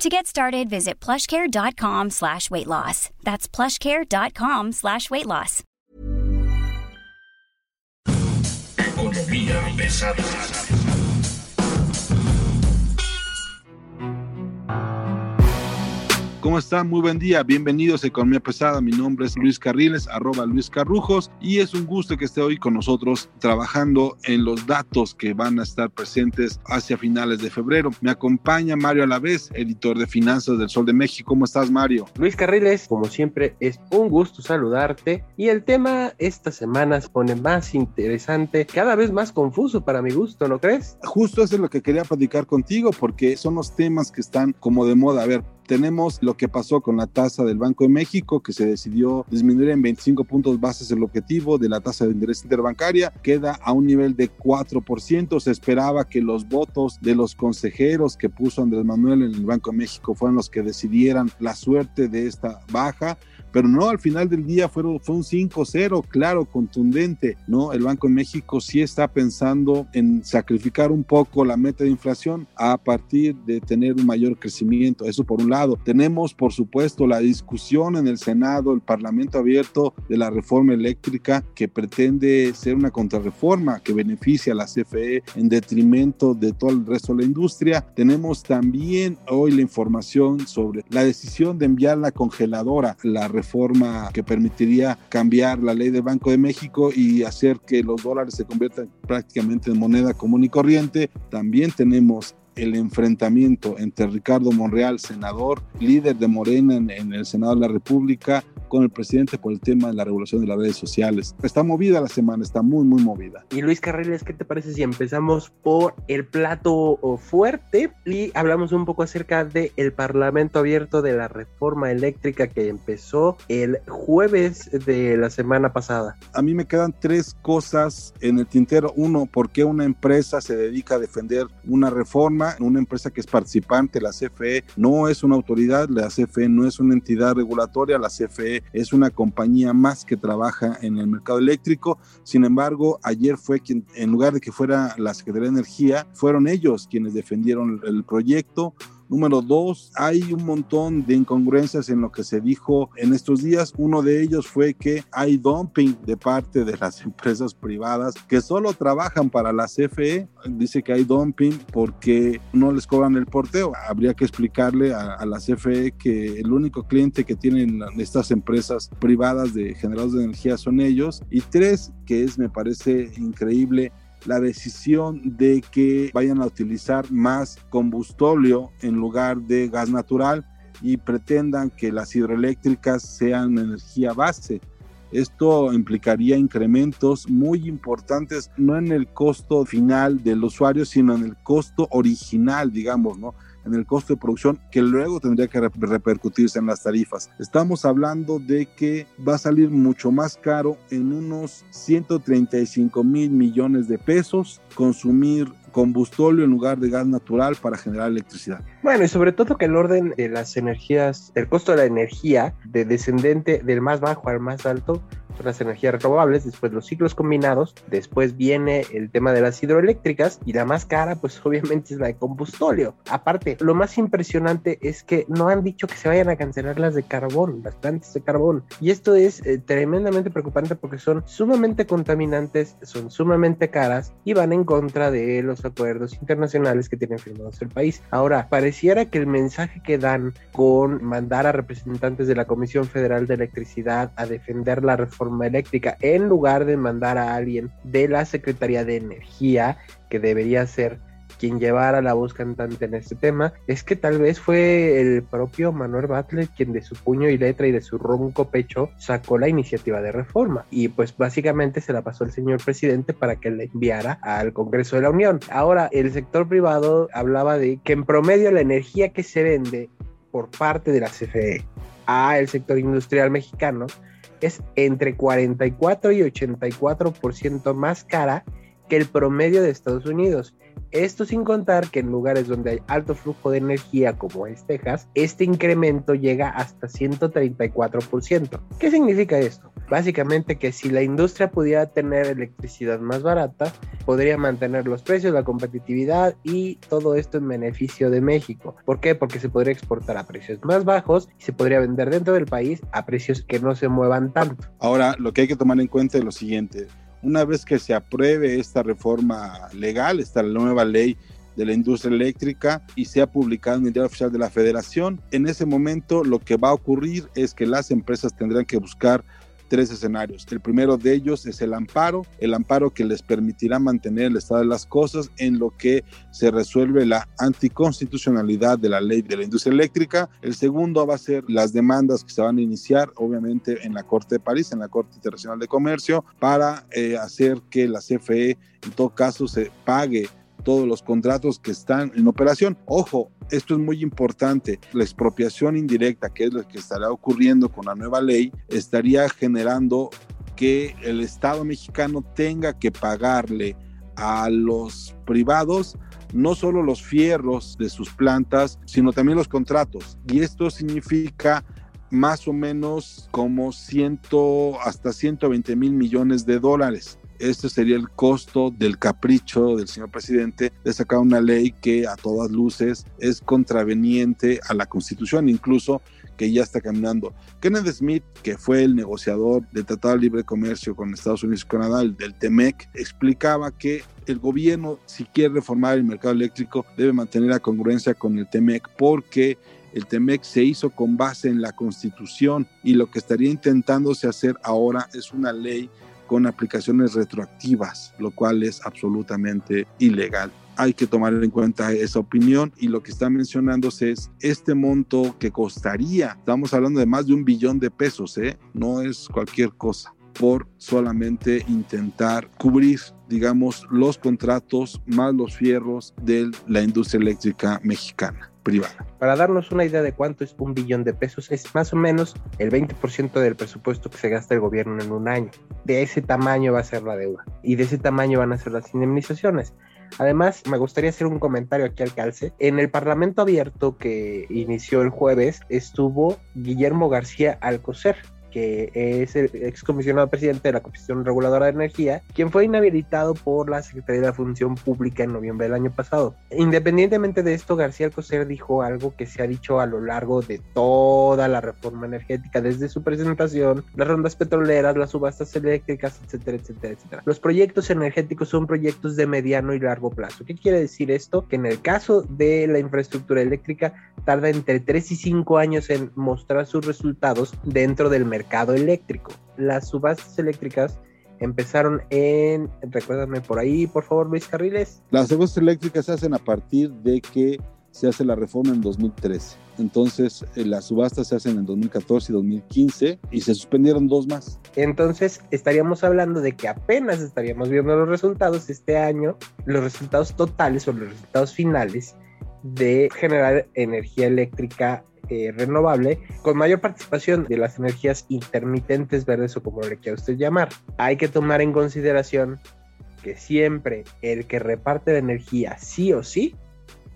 To get started, visit plushcare.com slash weight loss. That's plushcare.com slash weight loss. Economía pesada. ¿Cómo están? Muy buen día. Bienvenidos a Economía Pesada. Mi nombre es Luis Carriles, arroba Luis Carrujos, y es un gusto que esté hoy con nosotros trabajando en los datos que van a estar presentes hacia finales de febrero. Me acompaña Mario Alavés, editor de finanzas del Sol de México. ¿Cómo estás, Mario? Luis Carriles, como siempre, es un gusto saludarte. Y el tema esta semana se pone más interesante, cada vez más confuso para mi gusto, ¿no crees? Justo eso es lo que quería platicar contigo, porque son los temas que están como de moda. A ver, tenemos lo que pasó con la tasa del Banco de México, que se decidió disminuir en 25 puntos bases el objetivo de la tasa de interés interbancaria, queda a un nivel de 4%. Se esperaba que los votos de los consejeros que puso Andrés Manuel en el Banco de México fueran los que decidieran la suerte de esta baja pero no, al final del día fue un 5-0, claro, contundente, ¿no? El Banco de México sí está pensando en sacrificar un poco la meta de inflación a partir de tener un mayor crecimiento, eso por un lado. Tenemos, por supuesto, la discusión en el Senado, el Parlamento abierto de la reforma eléctrica que pretende ser una contrarreforma que beneficia a la CFE en detrimento de todo el resto de la industria. Tenemos también hoy la información sobre la decisión de enviar la congeladora, la reforma que permitiría cambiar la ley del Banco de México y hacer que los dólares se conviertan prácticamente en moneda común y corriente. También tenemos el enfrentamiento entre Ricardo Monreal, senador, líder de Morena en, en, el Senado de la República, con el presidente por el tema de la regulación de las redes sociales. Está movida la semana, está muy, muy movida. Y Luis Carriles, ¿qué te parece si empezamos por el plato fuerte y hablamos un poco acerca del el Parlamento abierto de la reforma eléctrica que empezó el jueves de la semana pasada? A mí me quedan tres cosas en el tintero. Uno, ¿por qué una empresa se dedica a defender una reforma? Una empresa que es participante, la CFE, no es una autoridad, la CFE no es una entidad regulatoria, la CFE es una compañía más que trabaja en el mercado eléctrico. Sin embargo, ayer fue quien, en lugar de que fuera la Secretaría de Energía, fueron ellos quienes defendieron el proyecto Número dos, hay un montón de incongruencias en lo que se dijo en estos días. Uno de ellos fue que hay dumping de parte de las empresas privadas que solo trabajan para la CFE. Dice que hay dumping porque no les cobran el porteo. Habría que explicarle a, a la CFE que el único cliente que tienen estas empresas privadas de generadores de energía son ellos. Y tres, que es, me parece increíble, la decisión de que vayan a utilizar más combustóleo en lugar de gas natural y pretendan que las hidroeléctricas sean energía base. Esto implicaría incrementos muy importantes, no en el costo final del usuario, sino en el costo original, digamos, ¿no? En el costo de producción que luego tendría que repercutirse en las tarifas. Estamos hablando de que va a salir mucho más caro en unos 135 mil millones de pesos consumir combustóleo en lugar de gas natural para generar electricidad. Bueno, y sobre todo que el orden de las energías, el costo de la energía, de descendente del más bajo al más alto, las energías renovables, después los ciclos combinados, después viene el tema de las hidroeléctricas y la más cara pues obviamente es la de combustóleo. Aparte, lo más impresionante es que no han dicho que se vayan a cancelar las de carbón, las plantas de carbón. Y esto es eh, tremendamente preocupante porque son sumamente contaminantes, son sumamente caras y van en contra de los acuerdos internacionales que tienen firmados el país. Ahora, pareciera que el mensaje que dan con mandar a representantes de la Comisión Federal de Electricidad a defender la reforma eléctrica en lugar de mandar a alguien de la Secretaría de Energía, que debería ser quien llevara la voz cantante en este tema, es que tal vez fue el propio Manuel Butler quien de su puño y letra y de su ronco pecho sacó la iniciativa de reforma y pues básicamente se la pasó el señor presidente para que le enviara al Congreso de la Unión. Ahora, el sector privado hablaba de que en promedio la energía que se vende por parte de la CFE a el sector industrial mexicano es entre 44 y 84% más cara que el promedio de Estados Unidos. Esto sin contar que en lugares donde hay alto flujo de energía como es Texas, este incremento llega hasta 134%. ¿Qué significa esto? Básicamente que si la industria pudiera tener electricidad más barata, podría mantener los precios, la competitividad y todo esto en beneficio de México. ¿Por qué? Porque se podría exportar a precios más bajos y se podría vender dentro del país a precios que no se muevan tanto. Ahora, lo que hay que tomar en cuenta es lo siguiente una vez que se apruebe esta reforma legal, esta nueva ley de la industria eléctrica y sea publicada en el diario oficial de la federación, en ese momento lo que va a ocurrir es que las empresas tendrán que buscar tres escenarios. El primero de ellos es el amparo, el amparo que les permitirá mantener el estado de las cosas en lo que se resuelve la anticonstitucionalidad de la ley de la industria eléctrica. El segundo va a ser las demandas que se van a iniciar, obviamente, en la Corte de París, en la Corte Internacional de Comercio, para eh, hacer que la CFE, en todo caso, se pague todos los contratos que están en operación. Ojo, esto es muy importante. La expropiación indirecta, que es lo que estará ocurriendo con la nueva ley, estaría generando que el Estado mexicano tenga que pagarle a los privados no solo los fierros de sus plantas, sino también los contratos. Y esto significa más o menos como ciento hasta 120 mil millones de dólares este sería el costo del capricho del señor presidente de sacar una ley que a todas luces es contraveniente a la constitución, incluso que ya está caminando. Kenneth Smith, que fue el negociador del Tratado de Libre Comercio con Estados Unidos y Canadá, el del TEMEC, explicaba que el gobierno, si quiere reformar el mercado eléctrico, debe mantener la congruencia con el TEMEC porque el TEMEC se hizo con base en la constitución y lo que estaría intentándose hacer ahora es una ley con aplicaciones retroactivas, lo cual es absolutamente ilegal. Hay que tomar en cuenta esa opinión y lo que está mencionándose es este monto que costaría, estamos hablando de más de un billón de pesos, ¿eh? no es cualquier cosa por solamente intentar cubrir, digamos, los contratos más los fierros de la industria eléctrica mexicana privada. Para darnos una idea de cuánto es un billón de pesos, es más o menos el 20% del presupuesto que se gasta el gobierno en un año. De ese tamaño va a ser la deuda y de ese tamaño van a ser las indemnizaciones. Además, me gustaría hacer un comentario aquí al calce. En el Parlamento Abierto que inició el jueves estuvo Guillermo García Alcocer, que es el excomisionado presidente de la Comisión Reguladora de Energía, quien fue inhabilitado por la Secretaría de la Función Pública en noviembre del año pasado. Independientemente de esto, García Alcocer dijo algo que se ha dicho a lo largo de toda la reforma energética, desde su presentación, las rondas petroleras, las subastas eléctricas, etcétera, etcétera, etcétera. Los proyectos energéticos son proyectos de mediano y largo plazo. ¿Qué quiere decir esto? Que en el caso de la infraestructura eléctrica tarda entre 3 y 5 años en mostrar sus resultados dentro del mercado mercado eléctrico. Las subastas eléctricas empezaron en, recuérdame por ahí, por favor, Luis Carriles. Las subastas eléctricas se hacen a partir de que se hace la reforma en 2013. Entonces, eh, las subastas se hacen en 2014 y 2015 y se suspendieron dos más. Entonces, estaríamos hablando de que apenas estaríamos viendo los resultados este año, los resultados totales o los resultados finales de generar energía eléctrica eh, renovable con mayor participación de las energías intermitentes verdes o como le quiera usted llamar. Hay que tomar en consideración que siempre el que reparte la energía sí o sí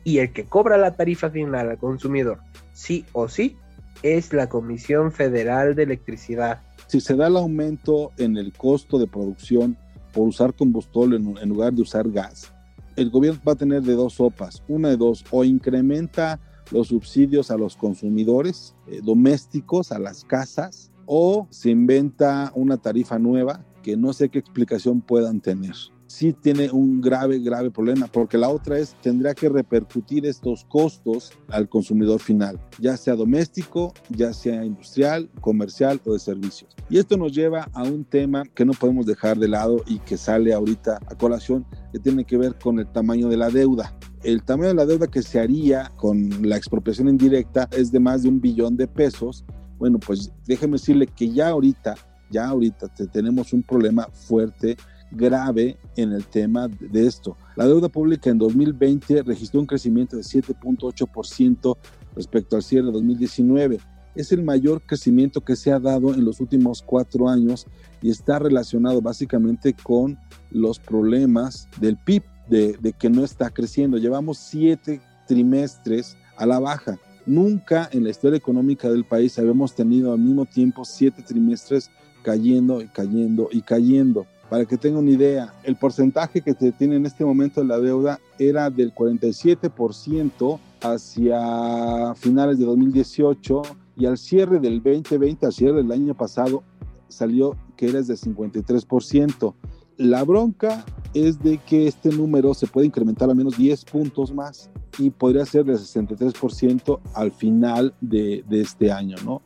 y el que cobra la tarifa final al consumidor sí o sí es la Comisión Federal de Electricidad. Si se da el aumento en el costo de producción por usar combustible en lugar de usar gas, el gobierno va a tener de dos sopas, una de dos, o incrementa los subsidios a los consumidores eh, domésticos, a las casas, o se inventa una tarifa nueva que no sé qué explicación puedan tener. Sí tiene un grave, grave problema, porque la otra es, tendría que repercutir estos costos al consumidor final, ya sea doméstico, ya sea industrial, comercial o de servicios. Y esto nos lleva a un tema que no podemos dejar de lado y que sale ahorita a colación, que tiene que ver con el tamaño de la deuda el tamaño de la deuda que se haría con la expropiación indirecta es de más de un billón de pesos. Bueno, pues déjeme decirle que ya ahorita, ya ahorita tenemos un problema fuerte, grave en el tema de esto. La deuda pública en 2020 registró un crecimiento de 7.8% respecto al cierre de 2019 es el mayor crecimiento que se ha dado en los últimos cuatro años y está relacionado básicamente con los problemas del PIB, de, de que no está creciendo. Llevamos siete trimestres a la baja. Nunca en la historia económica del país habíamos tenido al mismo tiempo siete trimestres cayendo y cayendo y cayendo. Para que tengan una idea, el porcentaje que se tiene en este momento de la deuda era del 47% hacia finales de 2018 y al cierre del 2020, al cierre del año pasado, salió que era de 53%. La bronca es de que este número se puede incrementar a menos 10 puntos más y podría ser de 63% al final de, de este año, ¿no?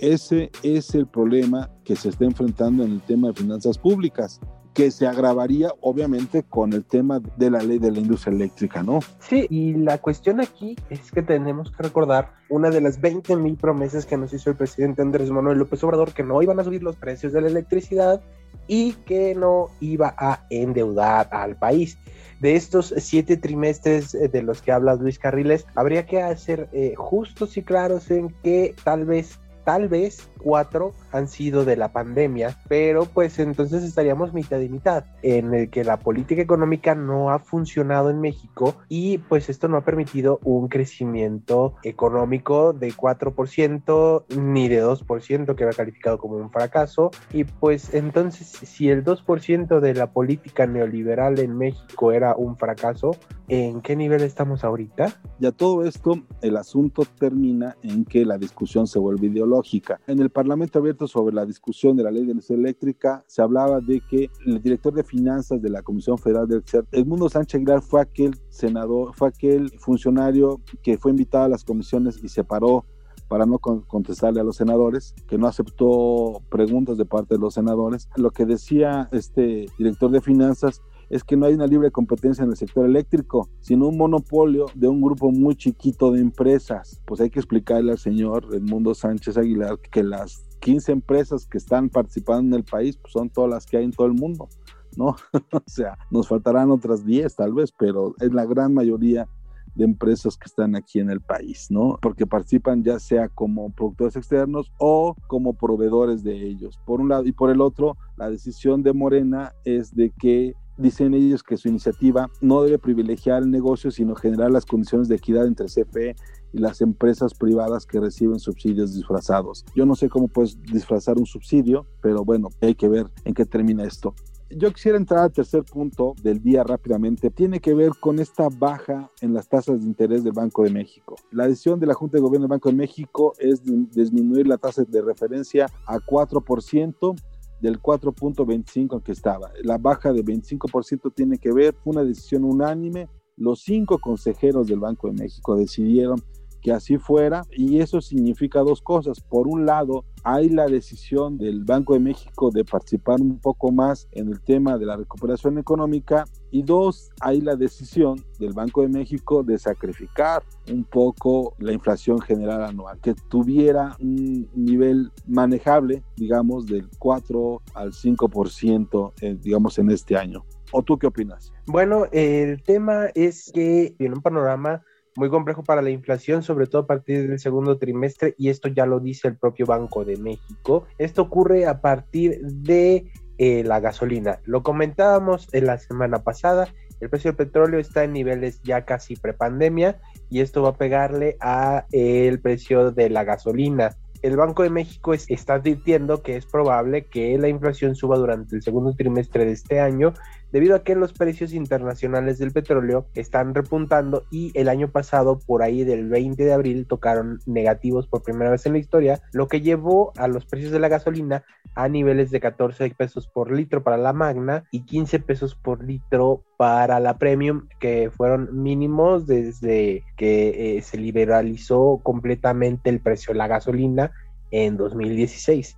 Ese es el problema que se está enfrentando en el tema de finanzas públicas que se agravaría obviamente con el tema de la ley de la industria eléctrica, ¿no? Sí, y la cuestión aquí es que tenemos que recordar una de las 20 mil promesas que nos hizo el presidente Andrés Manuel López Obrador, que no iban a subir los precios de la electricidad y que no iba a endeudar al país. De estos siete trimestres eh, de los que habla Luis Carriles, habría que hacer eh, justos y claros en que tal vez tal vez cuatro han sido de la pandemia, pero pues entonces estaríamos mitad y mitad, en el que la política económica no ha funcionado en México y pues esto no ha permitido un crecimiento económico de 4% ni de 2% que va calificado como un fracaso y pues entonces si el 2% de la política neoliberal en México era un fracaso, ¿en qué nivel estamos ahorita? Ya todo esto, el asunto termina en que la discusión se vuelve ideológica. En el Parlamento abierto sobre la discusión de la ley de energía eléctrica, se hablaba de que el director de finanzas de la Comisión Federal del CER, Edmundo Sánchez Aguilar, fue aquel senador, fue aquel funcionario que fue invitado a las comisiones y se paró para no contestarle a los senadores, que no aceptó preguntas de parte de los senadores. Lo que decía este director de finanzas es que no hay una libre competencia en el sector eléctrico, sino un monopolio de un grupo muy chiquito de empresas. Pues hay que explicarle al señor Edmundo Sánchez Aguilar que las 15 empresas que están participando en el país pues son todas las que hay en todo el mundo, ¿no? o sea, nos faltarán otras 10 tal vez, pero es la gran mayoría de empresas que están aquí en el país, ¿no? Porque participan ya sea como productores externos o como proveedores de ellos. Por un lado y por el otro, la decisión de Morena es de que dicen ellos que su iniciativa no debe privilegiar el negocio, sino generar las condiciones de equidad entre CFE y las empresas privadas que reciben subsidios disfrazados. Yo no sé cómo puedes disfrazar un subsidio, pero bueno, hay que ver en qué termina esto. Yo quisiera entrar al tercer punto del día rápidamente. Tiene que ver con esta baja en las tasas de interés del Banco de México. La decisión de la Junta de Gobierno del Banco de México es disminuir la tasa de referencia a 4% del 4.25 que estaba. La baja de 25% tiene que ver, fue una decisión unánime. Los cinco consejeros del Banco de México decidieron que así fuera y eso significa dos cosas. Por un lado, hay la decisión del Banco de México de participar un poco más en el tema de la recuperación económica y dos, hay la decisión del Banco de México de sacrificar un poco la inflación general anual, que tuviera un nivel manejable, digamos, del 4 al 5%, eh, digamos, en este año. ¿O tú qué opinas? Bueno, el tema es que en un panorama muy complejo para la inflación, sobre todo a partir del segundo trimestre, y esto ya lo dice el propio Banco de México. Esto ocurre a partir de eh, la gasolina. Lo comentábamos en la semana pasada, el precio del petróleo está en niveles ya casi prepandemia y esto va a pegarle a el precio de la gasolina el Banco de México está advirtiendo que es probable que la inflación suba durante el segundo trimestre de este año debido a que los precios internacionales del petróleo están repuntando y el año pasado por ahí del 20 de abril tocaron negativos por primera vez en la historia, lo que llevó a los precios de la gasolina a niveles de 14 pesos por litro para la Magna y 15 pesos por litro para la Premium, que fueron mínimos desde que eh, se liberalizó completamente el precio de la gasolina en 2016.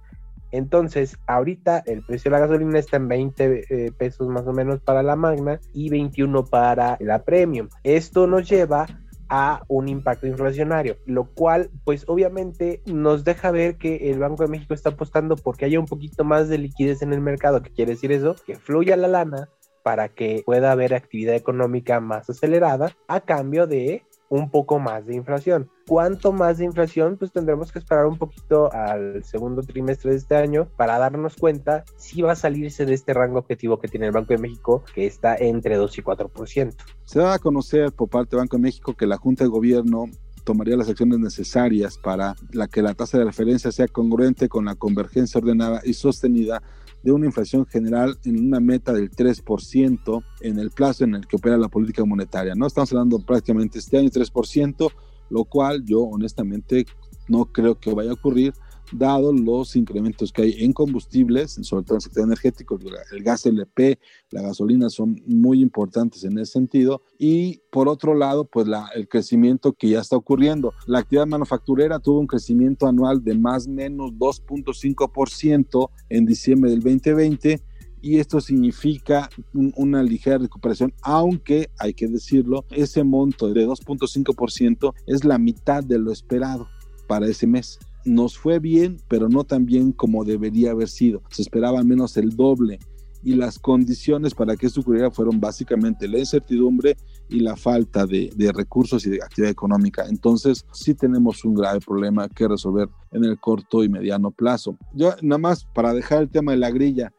Entonces, ahorita el precio de la gasolina está en 20 eh, pesos más o menos para la Magna y 21 para la Premium. Esto nos lleva a un impacto inflacionario, lo cual pues obviamente nos deja ver que el Banco de México está apostando porque haya un poquito más de liquidez en el mercado, ¿qué quiere decir eso? Que fluya la lana para que pueda haber actividad económica más acelerada a cambio de un poco más de inflación. ¿Cuánto más de inflación? Pues tendremos que esperar un poquito al segundo trimestre de este año para darnos cuenta si va a salirse de este rango objetivo que tiene el Banco de México, que está entre 2 y 4%. Se va a conocer por parte del Banco de México que la Junta de Gobierno tomaría las acciones necesarias para la que la tasa de referencia sea congruente con la convergencia ordenada y sostenida de una inflación general en una meta del 3% en el plazo en el que opera la política monetaria. No estamos hablando prácticamente este año 3%, lo cual yo honestamente no creo que vaya a ocurrir dado los incrementos que hay en combustibles, sobre todo en el sector energético, el gas LP, la gasolina son muy importantes en ese sentido. Y por otro lado, pues la, el crecimiento que ya está ocurriendo. La actividad manufacturera tuvo un crecimiento anual de más o menos 2.5% en diciembre del 2020 y esto significa una ligera recuperación, aunque hay que decirlo, ese monto de 2.5% es la mitad de lo esperado para ese mes nos fue bien, pero no tan bien como debería haber sido. Se esperaba al menos el doble y las condiciones para que esto ocurriera fueron básicamente la incertidumbre y la falta de, recursos y de actividad económica. Entonces, sí tenemos un grave problema que resolver en el corto y mediano plazo. Yo, nada más para dejar el tema de la grilla,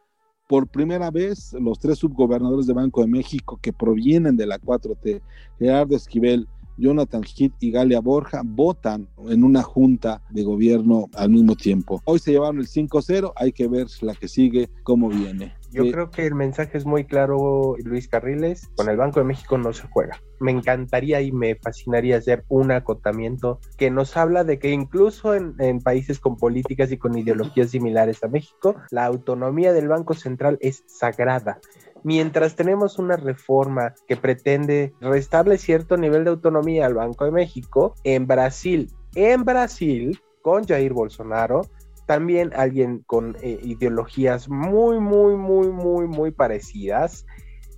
por primera vez, los tres subgobernadores de Banco de México que provienen de la 4T, Gerardo Esquivel, Jonathan Heath y Galia Borja votan en una junta de gobierno al mismo tiempo. Hoy se llevaron el 5-0, hay que ver la que sigue, cómo viene. Yo creo que el mensaje es muy claro, Luis Carriles, con el Banco de México no se juega. Me encantaría y me fascinaría hacer un acotamiento que nos habla de que incluso en, en países con políticas y con ideologías similares a México, la autonomía del Banco Central es sagrada mientras tenemos una reforma que pretende restarle cierto nivel de autonomía al Banco de México, en Brasil, en Brasil, con Jair Bolsonaro, también alguien con eh, ideologías muy, muy, muy, muy, muy parecidas,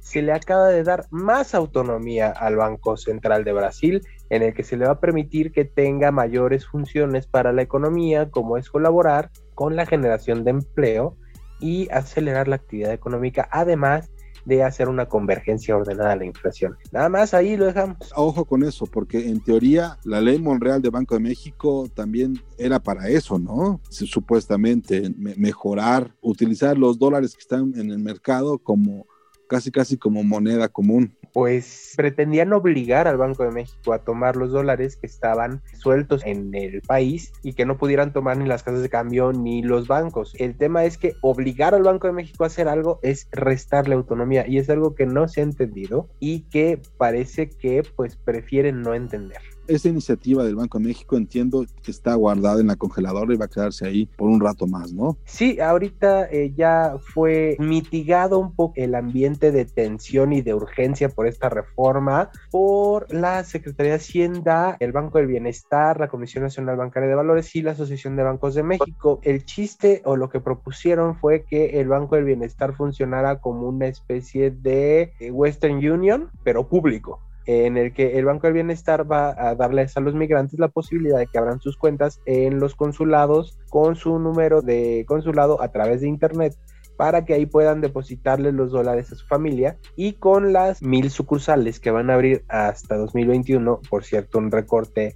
se le acaba de dar más autonomía al Banco Central de Brasil, en el que se le va a permitir que tenga mayores funciones para la economía, como es colaborar con la generación de empleo y acelerar la actividad económica, además de hacer una convergencia ordenada a la inflación. Nada más ahí lo dejamos. Ojo con eso, porque en teoría la ley Monreal de Banco de México también era para eso, ¿no? Supuestamente mejorar, utilizar los dólares que están en el mercado como casi casi como moneda común pues pretendían obligar al Banco de México a tomar los dólares que estaban sueltos en el país y que no pudieran tomar ni las casas de cambio ni los bancos. El tema es que obligar al Banco de México a hacer algo es restarle autonomía y es algo que no se ha entendido y que parece que pues prefieren no entender esa iniciativa del Banco de México entiendo que está guardada en la congeladora y va a quedarse ahí por un rato más, ¿no? Sí, ahorita eh, ya fue mitigado un poco el ambiente de tensión y de urgencia por esta reforma por la Secretaría de Hacienda, el Banco del Bienestar, la Comisión Nacional Bancaria de Valores y la Asociación de Bancos de México. El chiste o lo que propusieron fue que el Banco del Bienestar funcionara como una especie de eh, Western Union, pero público en el que el Banco del Bienestar va a darles a los migrantes la posibilidad de que abran sus cuentas en los consulados con su número de consulado a través de Internet para que ahí puedan depositarles los dólares a su familia y con las mil sucursales que van a abrir hasta 2021, por cierto, un recorte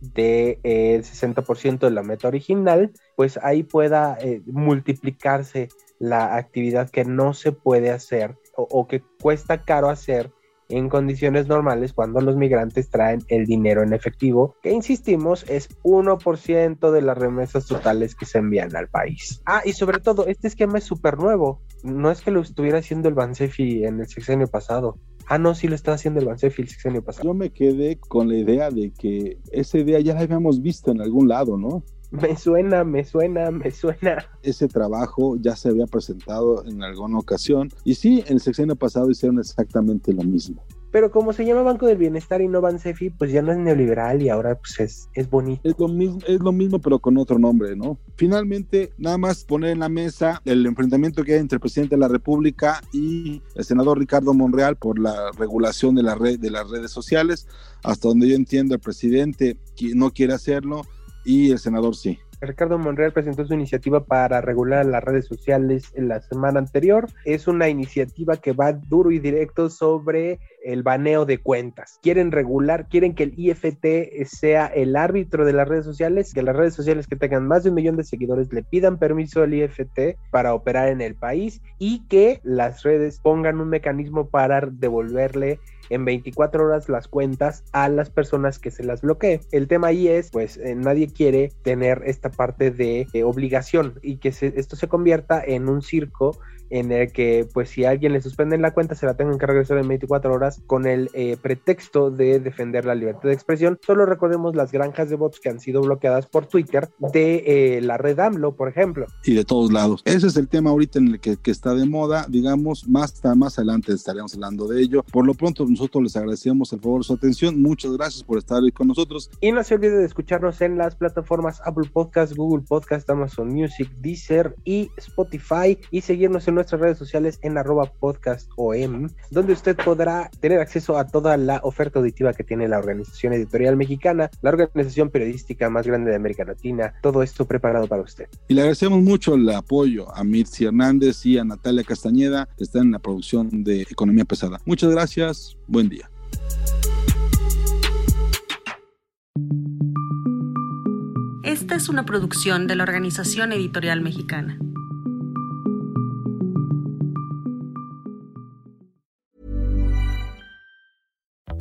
del de, 60% de la meta original, pues ahí pueda eh, multiplicarse la actividad que no se puede hacer o que cuesta caro hacer en condiciones normales cuando los migrantes traen el dinero en efectivo, que insistimos es 1% de las remesas totales que se envían al país. Ah, y sobre todo, este esquema es súper nuevo. No es que lo estuviera haciendo el Bansefi en el sexenio pasado. Ah, no, sí lo está haciendo el Bansefi el sexenio pasado. Yo me quedé con la idea de que esa idea ya la habíamos visto en algún lado, ¿no? Me suena, me suena, me suena. Ese trabajo ya se había presentado en alguna ocasión y sí, en el sexenio pasado hicieron exactamente lo mismo. Pero como se llama Banco del Bienestar y no Bansefi, pues ya no es neoliberal y ahora pues es, es bonito. Es lo, mismo, es lo mismo, pero con otro nombre, ¿no? Finalmente, nada más poner en la mesa el enfrentamiento que hay entre el presidente de la República y el senador Ricardo Monreal por la regulación de, la red, de las redes sociales. Hasta donde yo entiendo, el presidente no quiere hacerlo y el senador sí. Ricardo Monreal presentó su iniciativa para regular las redes sociales en la semana anterior. Es una iniciativa que va duro y directo sobre el baneo de cuentas. Quieren regular, quieren que el IFT sea el árbitro de las redes sociales, que las redes sociales que tengan más de un millón de seguidores le pidan permiso al IFT para operar en el país y que las redes pongan un mecanismo para devolverle en 24 horas las cuentas a las personas que se las bloquee. El tema ahí es, pues eh, nadie quiere tener esta parte de obligación y que esto se convierta en un circo en el que pues si a alguien le suspenden la cuenta se la tengan que regresar en 24 horas con el eh, pretexto de defender la libertad de expresión. Solo recordemos las granjas de bots que han sido bloqueadas por Twitter de eh, la red AMLO, por ejemplo. Y de todos lados. Ese es el tema ahorita en el que, que está de moda, digamos, más, más adelante estaremos hablando de ello. Por lo pronto nosotros les agradecemos el favor de su atención. Muchas gracias por estar hoy con nosotros. Y no se olvide de escucharnos en las plataformas Apple Podcast, Google Podcast, Amazon Music, Deezer y Spotify y seguirnos en nuestras redes sociales en arroba podcastom, donde usted podrá tener acceso a toda la oferta auditiva que tiene la Organización Editorial Mexicana, la organización periodística más grande de América Latina, todo esto preparado para usted. Y le agradecemos mucho el apoyo a Mitzi Hernández y a Natalia Castañeda, que están en la producción de Economía Pesada. Muchas gracias, buen día. Esta es una producción de la Organización Editorial Mexicana.